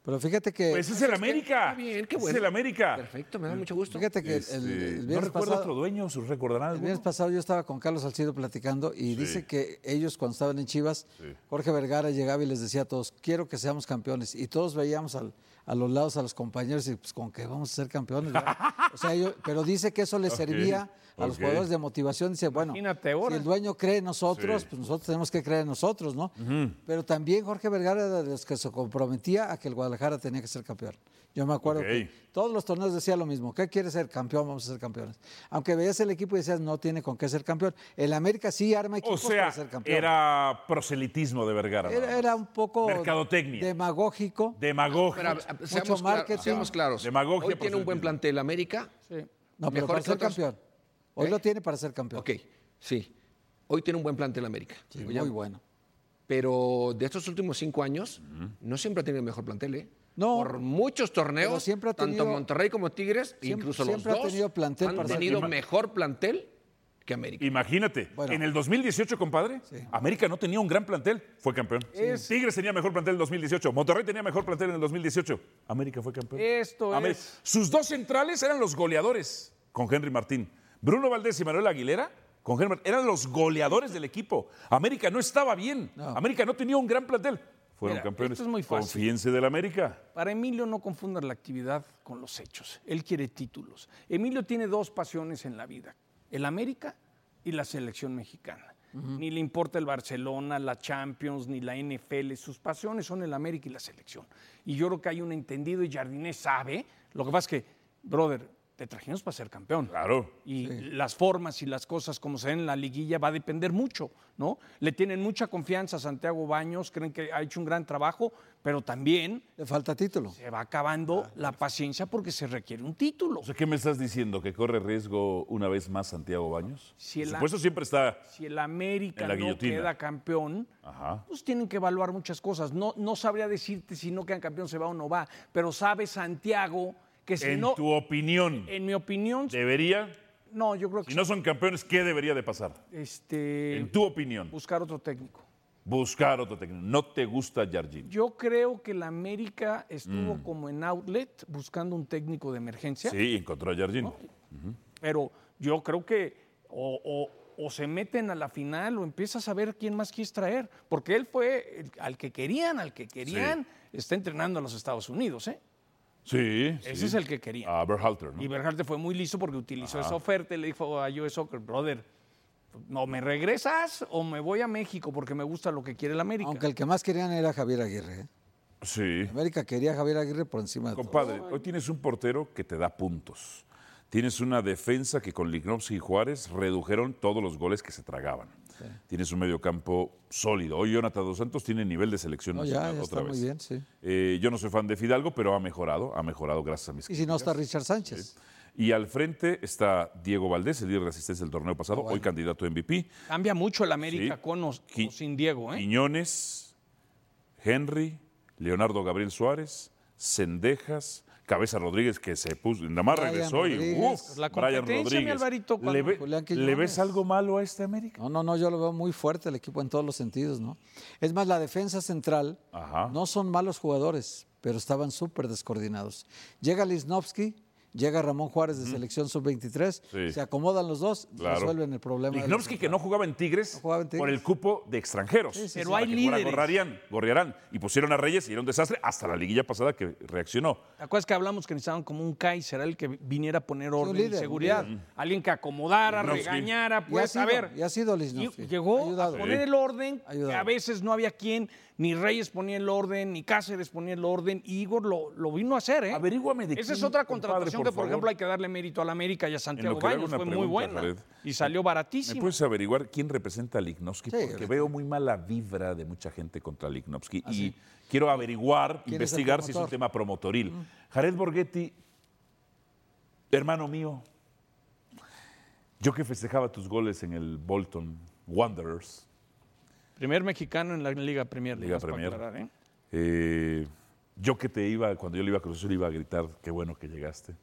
Pero fíjate que. Pues es el América. Está bien, qué Es bueno. el América. Perfecto, me da mucho gusto. Fíjate que el- Este, el, el no viernes recuerdo pasado. otro dueño, ¿se recordarán El viernes pasado yo estaba con Carlos Salcido platicando y dice que ellos cuando estaban en Chivas, Jorge Vergara llegaba y les decía a todos, quiero que seamos campeones. Y todos veíamos al- a los lados a los compañeros y pues con qué vamos a ser campeones. ¿verdad? o sea, yo- pero dice que eso Ok, servía a los jugadores de motivación. Dice, bueno, si el dueño cree en nosotros, Sí. pues nosotros tenemos que creer en nosotros, ¿no? Pero también Jorge Vergara era de los que se comprometía a que el Guadalajara tenía que ser campeón. Yo me acuerdo que todos los torneos decía lo mismo. ¿Qué quiere ser campeón? Vamos a ser campeones. Aunque veías el equipo y decías, no tiene con qué ser campeón. El América sí arma O equipos sea, para ser campeón. era proselitismo de Vergara. Era, era un poco Mercadotecnia. demagógico. Demagogia. Pero, Mucho seamos, marketing. seamos claros. Demagogia, Hoy tiene un buen plantel América. Sí. No, pero mejor para que ser otros. campeón. Hoy ¿Eh? lo tiene para ser campeón. Ok, sí. Hoy tiene un buen plantel América. Sí, muy bueno. Pero de estos últimos cinco años, no siempre ha tenido el mejor plantel, ¿eh? No, Por muchos torneos, siempre ha tenido- tanto Monterrey como Tigres, Siempre- incluso siempre los ha dos, tenido plantel han para tenido mejor plantel que América. Imagínate, Bueno. en el 2018, compadre, América no tenía un gran plantel, fue campeón. Tigres tenía mejor plantel en el 2018, Monterrey tenía mejor plantel en el 2018, América fue campeón. Esto es- Sus dos centrales eran los goleadores con Henry Martín. Bruno Valdés y Manuel Aguilera con Henry Martín, eran los goleadores del equipo. América no estaba bien, América no tenía un gran plantel. Fueron Mira, campeones. esto es muy fácil. Confíense del América. Para Emilio no confundas la actividad con los hechos. Él quiere títulos. Emilio tiene dos pasiones en la vida, el América y la selección mexicana. Ni le importa el Barcelona, la Champions, ni la NFL. Sus pasiones son el América y la selección. Y yo creo que hay un entendido y Jardiné sabe. Lo que pasa es que, brother, te trajimos para ser campeón. Claro. Y las formas y las cosas como se ven en la liguilla va a depender mucho, ¿no? Le tienen mucha confianza a Santiago Baños, creen que ha hecho un gran trabajo, pero también Le falta título. se va acabando la paciencia porque se requiere un título. O sea, ¿qué me estás diciendo? ¿Que corre riesgo una vez más Santiago Baños? Si Por el- supuesto, siempre está. Si el América la no queda campeón, Ajá. pues tienen que evaluar muchas cosas. No, no sabría decirte si no quedan campeón se va o no va, pero sabe Santiago que si en no, tu opinión, en mi opinión, debería. no, yo creo que Si no son campeones, ¿qué debería de pasar? este, En tu opinión, buscar otro técnico. buscar otro técnico. No te gusta Jardín. Yo creo que la América estuvo Mm. como en outlet buscando un técnico de emergencia, Sí, encontró a Jardín. pero yo creo que o, o- o se meten a la final o empiezas a ver quién más quieres traer, porque él fue el- al que querían, al que querían, está entrenando a los Estados Unidos, ¿eh? Sí. Ese sí. es el que quería. A Berhalter, ¿no? Y Berhalter fue muy listo porque utilizó esa oferta y le dijo a US Soccer, brother, no me regresas o me voy a México porque me gusta lo que quiere el América. Aunque el que más querían era Javier Aguirre. ¿eh? Sí. América quería a Javier Aguirre por encima de todo. Compadre, hoy tienes un portero que te da puntos. Tienes una defensa que con Lignovsky y Juárez redujeron todos los goles que se tragaban. Tienes un mediocampo sólido. Hoy Jonathan Dos Santos tiene nivel de selección No, ya, nacional ya otra está vez. muy bien, sí. Eh, yo no soy fan de Fidalgo, pero ha mejorado, ha mejorado gracias a mis Y si no está Richard Sánchez. Y al frente está Diego Valdés, el líder de asistencia del torneo pasado, hoy candidato a MVP. Cambia mucho el América Sí. con o, sin Diego, ¿eh? Quiñones, Henry, Leonardo Gabriel Suárez, Cendejas, Cabeza Rodríguez, que se puso, nada más regresó y Rodríguez. uf, La Brian competencia, mi Rodríguez. Alvarito, ¿Le, ve- Julián ¿Le Quiñones. ves algo malo a este América? No, no, no, yo lo veo muy fuerte el equipo en todos los sentidos, ¿no? Es más, la defensa central Ajá. no son malos jugadores, pero estaban súper descoordinados. Llega Lisnowski, llega Ramón Juárez de selección sub-23, Sí. se acomodan los dos, Claro. resuelven el problema. de la Lignovsky, que no jugaba en Tigres, No jugaba en Tigres. por el cupo de extranjeros. Sí, sí, Pero hay líderes. Gorriarán, Gorriarán. Y pusieron a Reyes y era un desastre hasta la liguilla pasada que reaccionó. ¿Te acuerdas que hablamos que necesitaban como un Kaiser, el que viniera a poner orden y líder, un seguridad? Alguien que acomodara, Lignovsky. regañara, Y ha pues, sido, a ver. y ha sido y- Lisnowski. llegó a poner el orden, que a veces no había quien, ni Reyes ponía el orden, ni Cáceres ponía el orden, y Igor lo, lo vino a hacer, ¿eh? Averíguame de Esa es otra compadre, contratación por que, por favor. ejemplo, hay que darle mérito a la América y a Santiago que le hago Baños. una Fue muy pregunta, buena. Jared. Y salió ¿Me baratísimo. puedes averiguar quién representa a Lignovsky? Sí, Porque veo muy mala vibra de mucha gente contra Lignovsky. y quiero averiguar, ¿Quién es el investigar si es un tema promotoril. Jared Borghetti, hermano mío, yo que festejaba tus goles en el Bolton Wanderers, Primer mexicano en la Liga Premier. Liga Premier. aclarar, ¿eh? eh, yo que te iba, cuando yo le iba a Cruz Azul, iba a gritar, qué bueno que llegaste.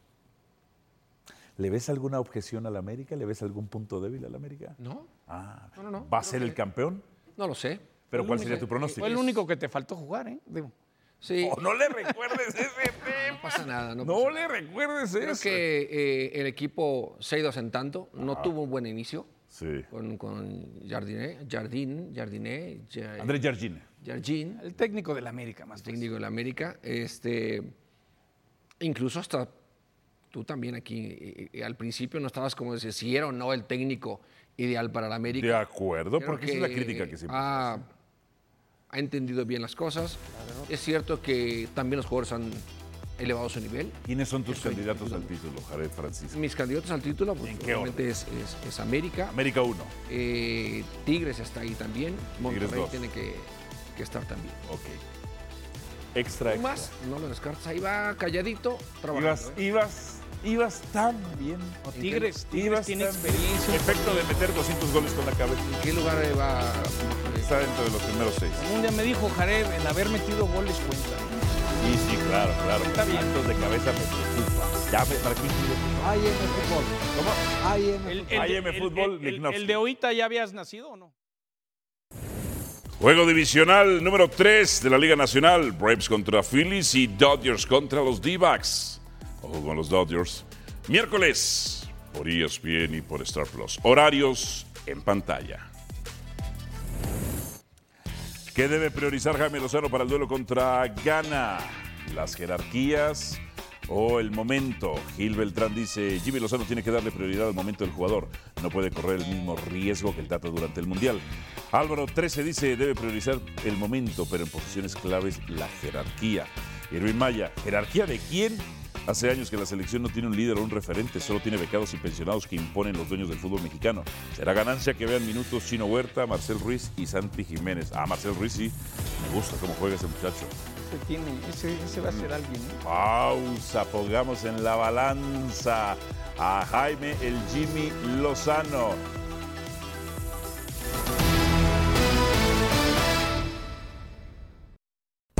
¿Le ves alguna objeción al América? ¿Le ves algún punto débil al América? ¿No? Ah, No, no, no. ¿Va a ser el campeón? No lo sé. ¿Pero El cuál único- sería tu pronóstico? Fue el único que te faltó jugar, ¿eh? Digo, Sí. Oh, no le recuerdes ese tema. No pasa nada. No, No pasa le recuerdes Creo eso. que eh, el equipo se ha ido asentando, no tuvo un buen inicio Sí. con, con Jardiné, Jardín, Jardiné, Ja- Andrés Jardine. Jardín, El técnico del América, más pues. técnico de la América. Este, incluso hasta tú también aquí, eh, eh, al principio no estabas como decir si era o no el técnico ideal para la América. De acuerdo, Creo porque esa es la crítica que siempre. ha, ha entendido bien las cosas. Es cierto que también los jugadores han elevado su nivel. ¿Quiénes son tus candidatos al título, Jared Francisco? Mis candidatos al título, pues ¿En qué obviamente es, es- es América. América 1. Eh, Tigres está ahí también. Monterrey tiene que, que estar también. Ok. Extra, extra. Más, no lo descartas. Ahí va calladito, trabajando. Ibas, ¿eh? ibas, ibas tan bien. O Tigres, Tigres Ibas tiene experiencia. Efecto de meter 200 goles con la cabeza. ¿En qué lugar va? Está dentro de los primeros seis. Un día me dijo Jared, el haber metido goles cuenta. Sí, sí, claro, claro. Está bien. Actos de cabeza me preocupa. Ya me marqué AIM Fútbol. ¿Cómo? AIM El, Fútbol. el- el- Fútbol, el- el- el de ahorita ya habías nacido o no? Juego divisional número 3 de la Liga Nacional. Braves contra Phillies y Dodgers contra los D-Backs. Ojo con los Dodgers. Miércoles por ESPN y por Star Plus. Horarios en pantalla. ¿Qué debe priorizar Jaime Lozano para el duelo contra Ghana? ¿Las jerarquías o el momento? Gil Beltrán dice, Jimmy Lozano tiene que darle prioridad al momento del jugador. No puede correr el mismo riesgo que el Tata durante el Mundial. Álvaro 13 dice, debe priorizar el momento, pero en posiciones claves la jerarquía. Irving Maya, ¿jerarquía de quién? Hace años que la selección no tiene un líder o un referente, solo tiene becados y pensionados que imponen los dueños del fútbol mexicano. Será ganancia que vean minutos Chino Huerta, Marcel Ruiz y Santi Jiménez. Ah, Marcel Ruiz sí, me gusta cómo juega ese muchacho. Ese, tiene, ese, ese va a ser alguien. ¿eh? Pausa, pongamos en la balanza a Jaime el Jimmy Lozano.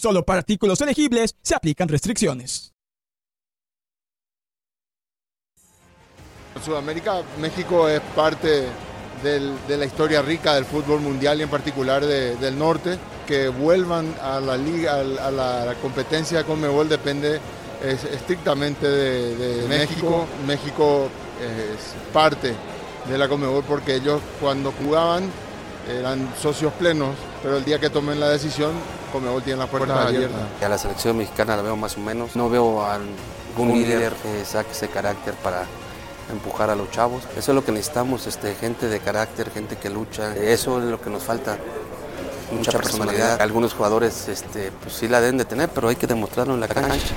Solo para artículos elegibles se aplican restricciones. Sudamérica, México es parte de la historia rica del fútbol mundial y en particular de- del norte. Que vuelvan a la liga, a la, competencia de Conmebol depende es- estrictamente de, de México. México es parte de la Conmebol porque ellos cuando jugaban eran socios plenos, pero el día que tomen la decisión, Conmebol tiene las puertas abiertas. A la selección mexicana la veo más o menos. No veo a algún líder que saque ese carácter para empujar a los chavos. Eso es lo que necesitamos, este, gente de carácter, gente que lucha. Eso es lo que nos falta. Mucha personalidad. Algunos jugadores este, pues sí la deben de tener, pero hay que demostrarlo en la cancha.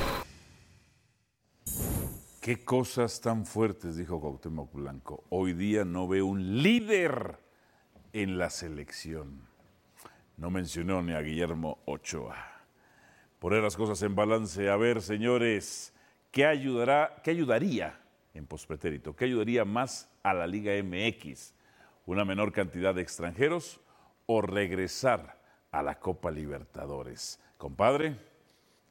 Qué cosas tan fuertes, dijo Cuauhtémoc Blanco. Hoy día no veo un líder en la selección. No mencionó ni a Guillermo Ochoa. Poner las cosas en balance. A ver, señores, ¿qué, ayudará, qué ayudaría en pospretérito? ¿Qué ayudaría más a la Liga MX? ¿Una menor cantidad de extranjeros o regresar a la Copa Libertadores? Compadre,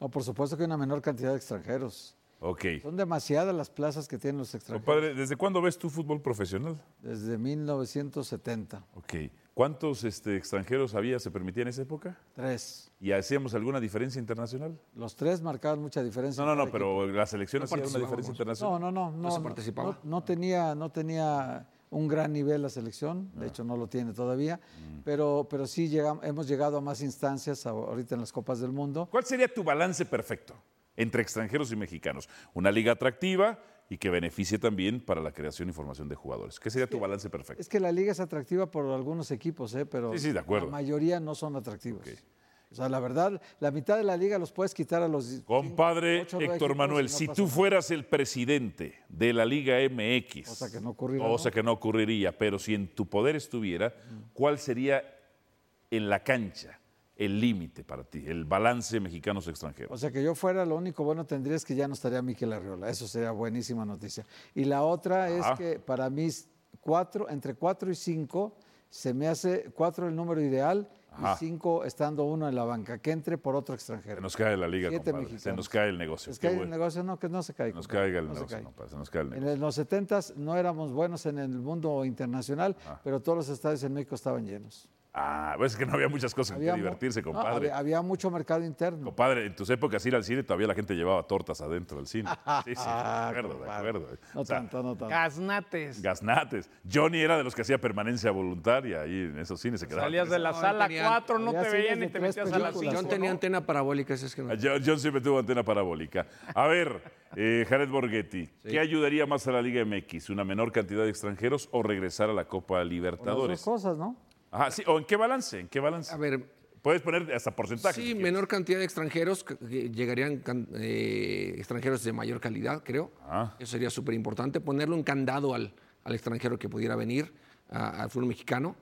No, por supuesto que una menor cantidad de extranjeros. Ok. Son demasiadas las plazas que tienen los extranjeros. Compadre, ¿desde cuándo ves tú fútbol profesional? Desde 1970. Ok. ¿Cuántos este, extranjeros había, se permitía en esa época? Tres. ¿Y hacíamos alguna diferencia internacional? Los tres marcaban mucha diferencia. No, no, no, pero la selección No hacía una diferencia internacional. No, no, no. No, se participaba. no- no tenía, no tenía un gran nivel la selección, de hecho no lo tiene todavía, pero, pero sí llegam- hemos llegado a más instancias ahorita en las Copas del Mundo. ¿Cuál sería tu balance perfecto entre extranjeros y mexicanos? Una liga atractiva y que beneficie también para la creación y formación de jugadores. ¿Qué sería tu balance perfecto? Es que la liga es atractiva por algunos equipos, ¿eh? pero Sí, sí, de acuerdo. la mayoría no son atractivos. O sea, la verdad, la mitad de la liga los puedes quitar a los... Compadre Héctor equipos Manuel, no si tú fueras el presidente de la Liga MX, Cosa que no ocurrirá, cosa ¿no? que no ocurriría, pero si en tu poder estuviera, ¿cuál sería en la cancha el límite para ti, el balance mexicanos extranjeros? O sea, que yo fuera, lo único bueno tendría es que ya no estaría Miquel Arriola. Eso sería buenísima noticia. Y la otra Ajá. es que para mí, cuatro, entre cuatro y cinco, se me hace cuatro el número ideal Ajá. y cinco estando uno en la banca, que entre por otro extranjero. Se nos cae la liga, Siete compadre. Se nos cae el negocio. Qué que el negocio no, que no se caiga. Nos compadre, caiga el no se negocio, no, se nos cae el En negocio. el- los 70 no éramos buenos en el mundo internacional, Ah. pero todos los estadios en México estaban llenos. Ah, pues es que no había muchas cosas en Había que divertirse, no, compadre. había, había mucho mercado interno. Compadre, en tus épocas ir al cine todavía la gente llevaba tortas adentro del cine. Sí, sí, de acuerdo, de acuerdo. No O sea, tanto, no tanto. Gaznates. Gaznates. Johnny era de los que hacía permanencia voluntaria ahí en esos cines. Se quedaba Salías de la No, sala tenían- 4, no te veían y te metías a la películas. 5. John tenía antena parabólica, así es que no. Ah, John, John siempre tuvo antena parabólica. A ver, eh, Jared Borghetti, ¿qué ayudaría más a la Liga MX? ¿Una menor cantidad de extranjeros o regresar a la Copa Las dos Libertadores? cosas, ¿no? Ajá, sí, ¿o en qué balance? ¿En qué balance? A ver, Puedes poner hasta porcentaje. sí, si menor cantidad de extranjeros, que- llegarían eh, extranjeros de mayor calidad, creo. Ah. Eso sería súper importante, ponerle un candado al, al extranjero que pudiera venir a- al fútbol mexicano,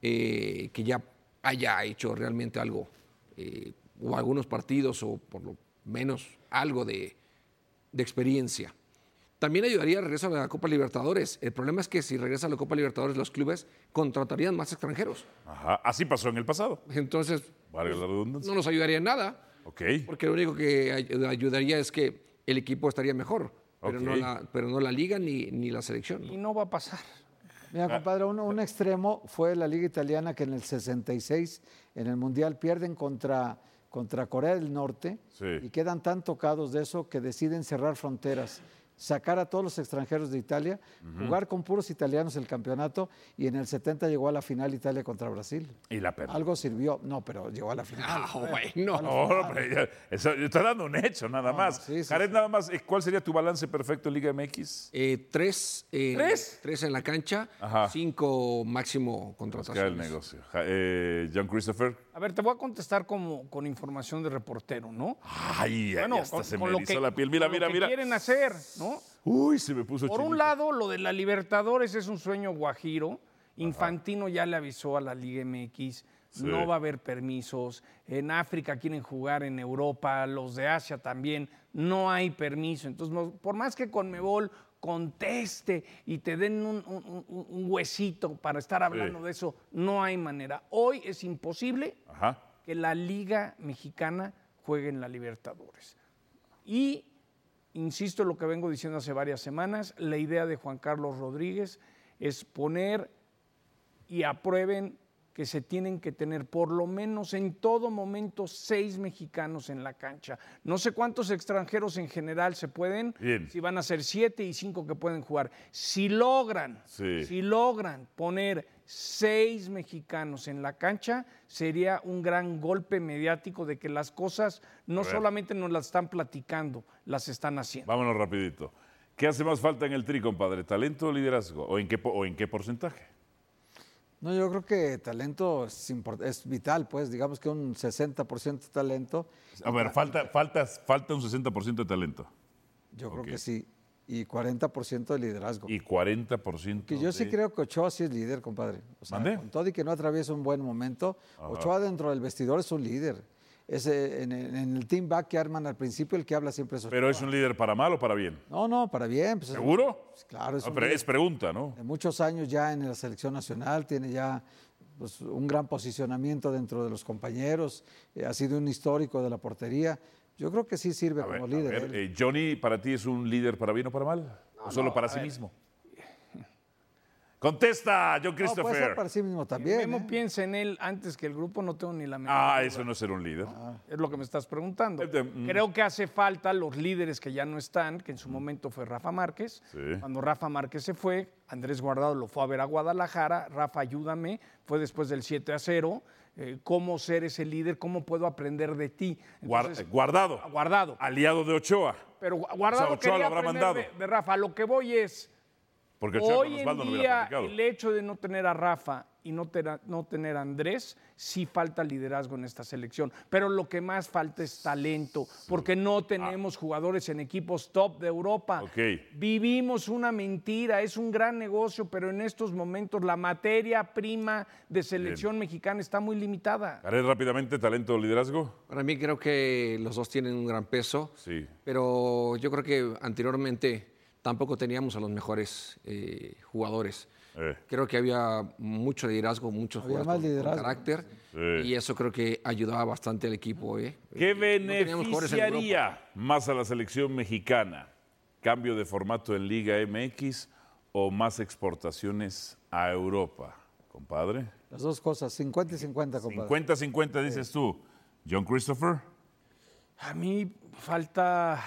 eh, que ya haya hecho realmente algo, eh, o algunos partidos, o por lo menos algo de, de experiencia. También ayudaría el regreso a la Copa Libertadores. El problema es que si regresa a la Copa Libertadores, los clubes contratarían más extranjeros. Ajá, así pasó en el pasado. Entonces, la redundancia. no nos ayudaría en nada, Ok. porque lo único que ay- ayudaría es que el equipo estaría mejor, pero, no, Ok. la, pero no la liga ni, ni la selección. Y no va a pasar. Mira, Ah. compadre, un, un extremo fue la Liga Italiana que en el 66, en el Mundial, pierden contra, contra Corea del Norte Sí. y quedan tan tocados de eso que deciden cerrar fronteras, sacar a todos los extranjeros de Italia, jugar con puros italianos el campeonato y en el 70 llegó a la final Italia contra Brasil. Y la perdió. Algo sirvió, no, pero llegó a la final. Ah, bueno. No, no, pero ya, eso, está dando un hecho, nada más. sí, sí, Jared, sí. nada más, eh, ¿cuál sería tu balance perfecto en Liga MX? Eh, tres, eh, ¿Tres? tres en la cancha, Ajá. cinco máximo Cae el contrataciones. negocio. Ja- eh, John Christopher. A ver, te voy a contestar como con información de reportero, ¿no? Ay, ay, hasta con- se con me lo erizó que- la piel. Mira, con lo mira, que mira. quieren hacer, ¿no? Uy, se me puso Por un lado, lo de la Libertadores es un sueño guajiro. Infantino ya le avisó a la Liga MX, Sí. no va a haber permisos. En África quieren jugar, en Europa, los de Asia también, no hay permiso. Entonces, por más que Conmebol conteste y te den un, un- un- un huesito para estar hablando de eso, no hay manera. Hoy es imposible Ajá. que la Liga Mexicana juegue en la Libertadores. Y, insisto en lo que vengo diciendo hace varias semanas, la idea de Juan Carlos Rodríguez es poner y aprueben que se tienen que tener por lo menos en todo momento seis mexicanos en la cancha. No sé cuántos extranjeros en general se pueden, Bien. si van a ser siete y cinco que pueden jugar. Si logran, Sí. si logran poner seis mexicanos en la cancha, sería un gran golpe mediático de que las cosas no solamente nos las están platicando, las están haciendo. Vámonos rapidito. ¿Qué hace más falta en el tri, compadre? ¿Talento o liderazgo? ¿O en qué, o en qué porcentaje? No, yo creo que talento es, es vital, pues digamos que un 60% talento. A ver, falta, falta, falta un 60% de talento Yo creo que sí. Y 40% de liderazgo. y 40% Que yo sí de- creo que Ochoa sí es líder, compadre. O sea, con todo y que no atraviesa un buen momento, Ajá. Ochoa dentro del vestidor es un líder. Ese, en, el- en el team back que arman al principio, el que habla siempre es Ochoa. ¿Pero es un líder para mal o para bien? No, no, para bien. pues es- ¿Seguro? Claro, es Ah, un pero es pregunta, ¿no? de muchos años ya en la selección nacional, tiene ya pues, un gran posicionamiento dentro de los compañeros, eh, ha sido un histórico de la portería. Yo creo que sí sirve A ver, como a líder. ver, eh, ¿Johnny para ti es un líder para bien o para mal? ¿O solo para sí mismo? Contesta, John No, puede ser Christopher. para sí mismo también. Memo ¿eh? piensa en él antes que el grupo, no tengo ni la menor ah, duda. eso no es ser un líder. Es lo que me estás preguntando. Eh, mm. Creo que hace falta los líderes que ya no están, que en su momento fue Rafa Márquez. Sí. Cuando Rafa Márquez se fue, Andrés Guardado lo fue a ver a Guadalajara. Rafa, ayúdame. Fue después del 7 a 0. Eh, ¿Cómo ser ese líder? ¿Cómo puedo aprender de ti? Guar- Entonces, guardado. Guardado. Aliado de Ochoa. Pero Guardado O sea, Ochoa quería lo habrá aprender mandado. De, de Rafa. Lo que voy es, Porque con hoy en Osvaldo no hubiera día el hecho de no tener a Rafa y no, no tener a Andrés, sí falta liderazgo en esta selección. Pero lo que más falta es talento, porque no tenemos jugadores en equipos top de Europa. Vivimos una mentira, es un gran negocio, pero en estos momentos la materia prima de selección mexicana está muy limitada. Haré rápidamente talento o liderazgo. Para mí creo que los dos tienen un gran peso, Sí. pero yo creo que anteriormente tampoco teníamos a los mejores eh, jugadores. Eh. Creo que había mucho liderazgo, muchos Había jugadores con- con, liderazgo. carácter Sí. y eso creo que ayudaba bastante al equipo. ¿eh? ¿Qué Eh, no beneficiaría más a la selección mexicana? ¿Cambio de formato en Liga MX o más exportaciones a Europa? Compadre. Las dos cosas, 50 y 50, compadre. 50-50 dices tú. John Christopher. A mí falta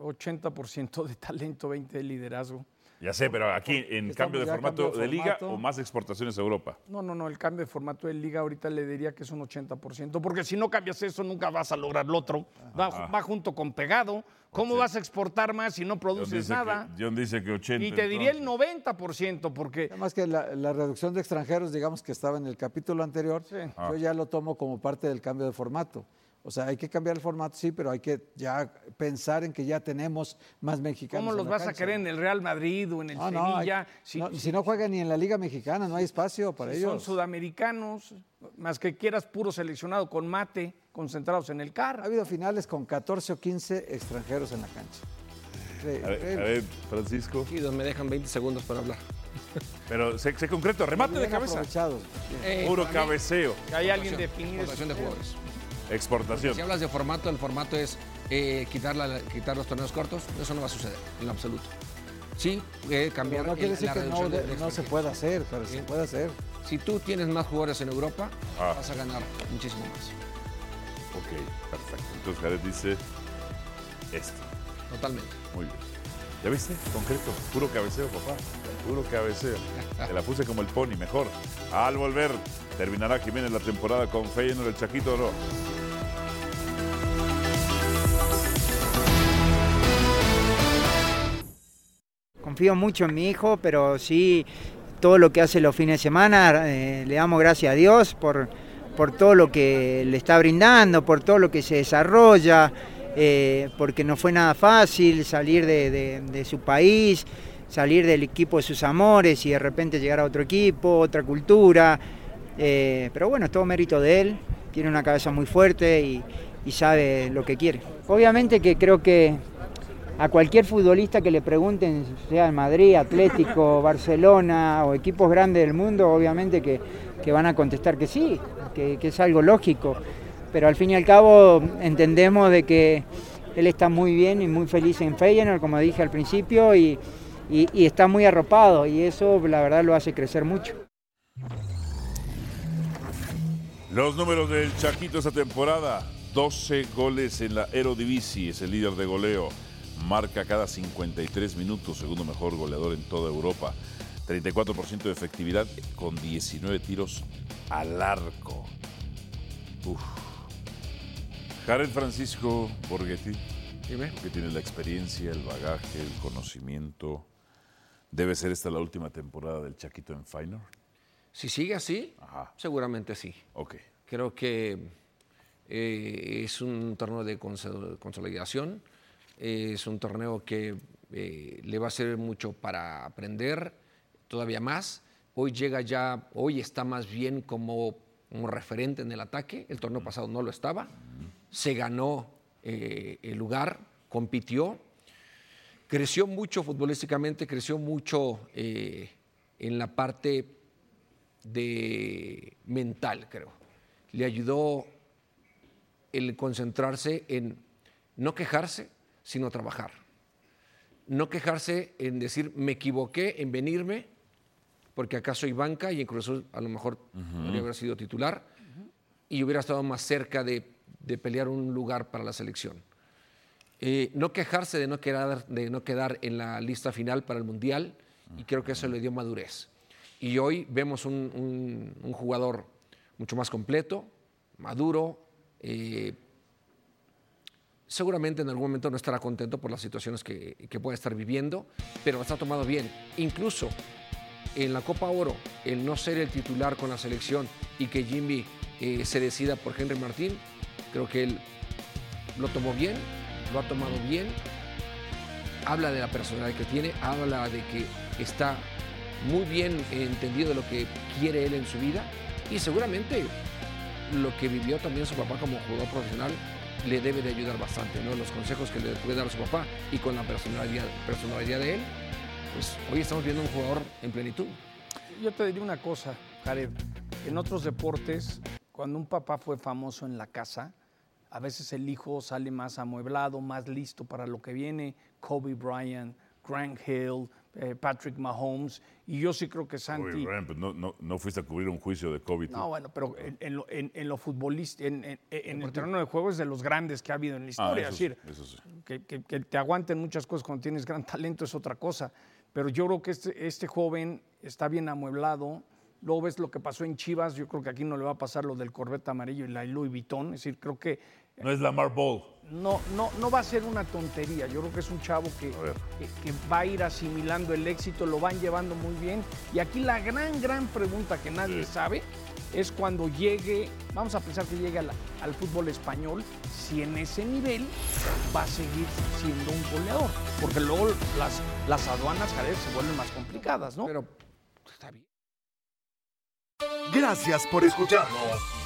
80% de talento, 20% de liderazgo. Ya sé, pero aquí en Estamos cambio de formato cambio de, de liga formato. o más exportaciones a Europa. No, no, no, el cambio de formato de liga ahorita le diría que es un 80%, porque si no cambias eso nunca vas a lograr lo otro. Va, va junto con pegado. ¿Cómo vas a exportar más si no produces nada? que, John dice que 80. Y te diría el entonces. 90%, porque Además que la, la reducción de extranjeros, digamos que estaba en el capítulo anterior, Ah. yo ya lo tomo como parte del cambio de formato. O sea, hay que cambiar el formato, sí, pero hay que ya pensar en que ya tenemos más mexicanos. ¿cómo en los la vas a querer en el Real Madrid o en el No, no, hay- Sevilla? si, no, si- si no juegan ni en la Liga Mexicana, no hay espacio para si son ellos. sudamericanos, más que quieras puro seleccionado con mate, concentrados en el Ha car. habido finales con 14 o 15 extranjeros en la cancha. A ver, increíble. a ver, Francisco. Y me dejan 20 segundos para hablar. Pero sé, sé concreto, remate de cabeza. Eh, Puro cabeceo. Que hay alguien definido. De jugadores. Exportación. Si hablas de formato, el formato es eh, quitar, la- quitar los torneos cortos. Eso no va a suceder, en absoluto. Sí, eh, cambiar Pero no quiere decir la que no, reducción de- de- no se puede hacer, pero se puede hacer. Si tú tienes más jugadores en Europa, Ah. vas a ganar muchísimo más. Ok, perfecto. Entonces Jared dice esto. Totalmente. Muy bien. ¿Ya viste? Concreto. Puro cabeceo, papá. Puro cabeceo. Te la puse como el pony, mejor. Al volver, terminará Jiménez la temporada con Feyenoord, el Chaquito no. Confío mucho en mi hijo, pero sí todo lo que hace los fines de semana, eh, le damos gracias a Dios por, por todo lo que le está brindando, por todo lo que se desarrolla, eh, porque no fue nada fácil salir de, su país, salir del equipo de sus amores y de repente llegar a otro equipo, otra cultura. eh, pero bueno, es todo mérito de él, tiene una cabeza muy fuerte y sabe lo que quiere. Obviamente que creo que a cualquier futbolista que le pregunten, sea en Madrid, Atlético, Barcelona o equipos grandes del mundo, obviamente que, que van a contestar que sí, que, que es algo lógico. Pero al fin y al cabo entendemos de que él está muy bien y muy feliz en Feyenoord, como dije al principio, y, y- y está muy arropado y eso la verdad lo hace crecer mucho. Los números del Chaquito esta temporada. 12 goles en la Eredivisie, es el líder de goleo. Marca cada 53 minutos, segundo mejor goleador en toda Europa. 34% de efectividad con 19 tiros al arco. Uf. Jared Francisco Borghetti, Dime. que tiene la experiencia, el bagaje, el conocimiento. ¿Debe ser esta la última temporada del Chaquito en Feyenoord? Si sigue así, Ajá. seguramente sí. Ok. Creo que eh, es un torneo de consol- consolidación, eh, es un torneo que eh, le va a servir mucho para aprender todavía más. Hoy llega ya, hoy está más bien como un referente en el ataque, el torneo pasado no lo estaba, se ganó eh, el lugar, compitió, creció mucho futbolísticamente, creció mucho eh, en la parte de mental, creo. Le ayudó el concentrarse en no quejarse, sino trabajar. No quejarse en decir, me equivoqué, en venirme porque acaso banca y en Cruz Azul a lo mejor podría haber sido titular y hubiera estado más cerca de, de pelear un lugar para la selección. Eh, no quejarse de no, quedar, de no quedar en la lista final para el Mundial y creo que eso le dio madurez. Y hoy vemos un, un- un jugador mucho más completo, maduro, eh, seguramente en algún momento no estará contento por las situaciones que, que pueda estar viviendo, pero las ha tomado bien. Incluso en la Copa Oro, el no ser el titular con la selección y que Jimmy eh, se decida por Henry Martín, creo que él lo tomó bien, lo ha tomado bien, habla de la personalidad que tiene, habla de que está muy bien entendido de lo que quiere él en su vida y seguramente lo que vivió también su papá como jugador profesional le debe de ayudar bastante, ¿no? Los consejos que le puede dar su papá y con la personalidad, personalidad de él, pues hoy estamos viendo un jugador en plenitud. Yo te diría una cosa, Jared. En otros deportes, cuando un papá fue famoso en la casa, a veces el hijo sale más amueblado, más listo para lo que viene. Kobe Bryant, Grant Hill, eh, Patrick Mahomes. Y yo sí creo que Santi. Oye, pues no, no, no fuiste a cubrir un juicio de COVID. No, bueno, pero en, en lo, en- en lo futbolístico, en, en- en el terreno de juego es de los grandes que ha habido en la historia. Ah, eso es decir, eso sí. que, que- que te aguanten muchas cosas cuando tienes gran talento es otra cosa. Pero yo creo que este, este joven está bien amueblado. Luego ves lo que pasó en Chivas. Yo creo que aquí no le va a pasar lo del Corvette amarillo y la Louis Vuitton. Es decir, creo que No es Lamar Ball. no, no, no va a ser una tontería. Yo creo que es un chavo que, que, que va a ir asimilando el éxito, lo van llevando muy bien. Y aquí la gran, gran pregunta que nadie sabe es cuando llegue, vamos a pensar que llegue a al fútbol español, si en ese nivel va a seguir siendo un goleador. Porque luego las, las aduanas, Jared, se vuelven más complicadas, ¿no? Pero está bien. Gracias por escucharnos.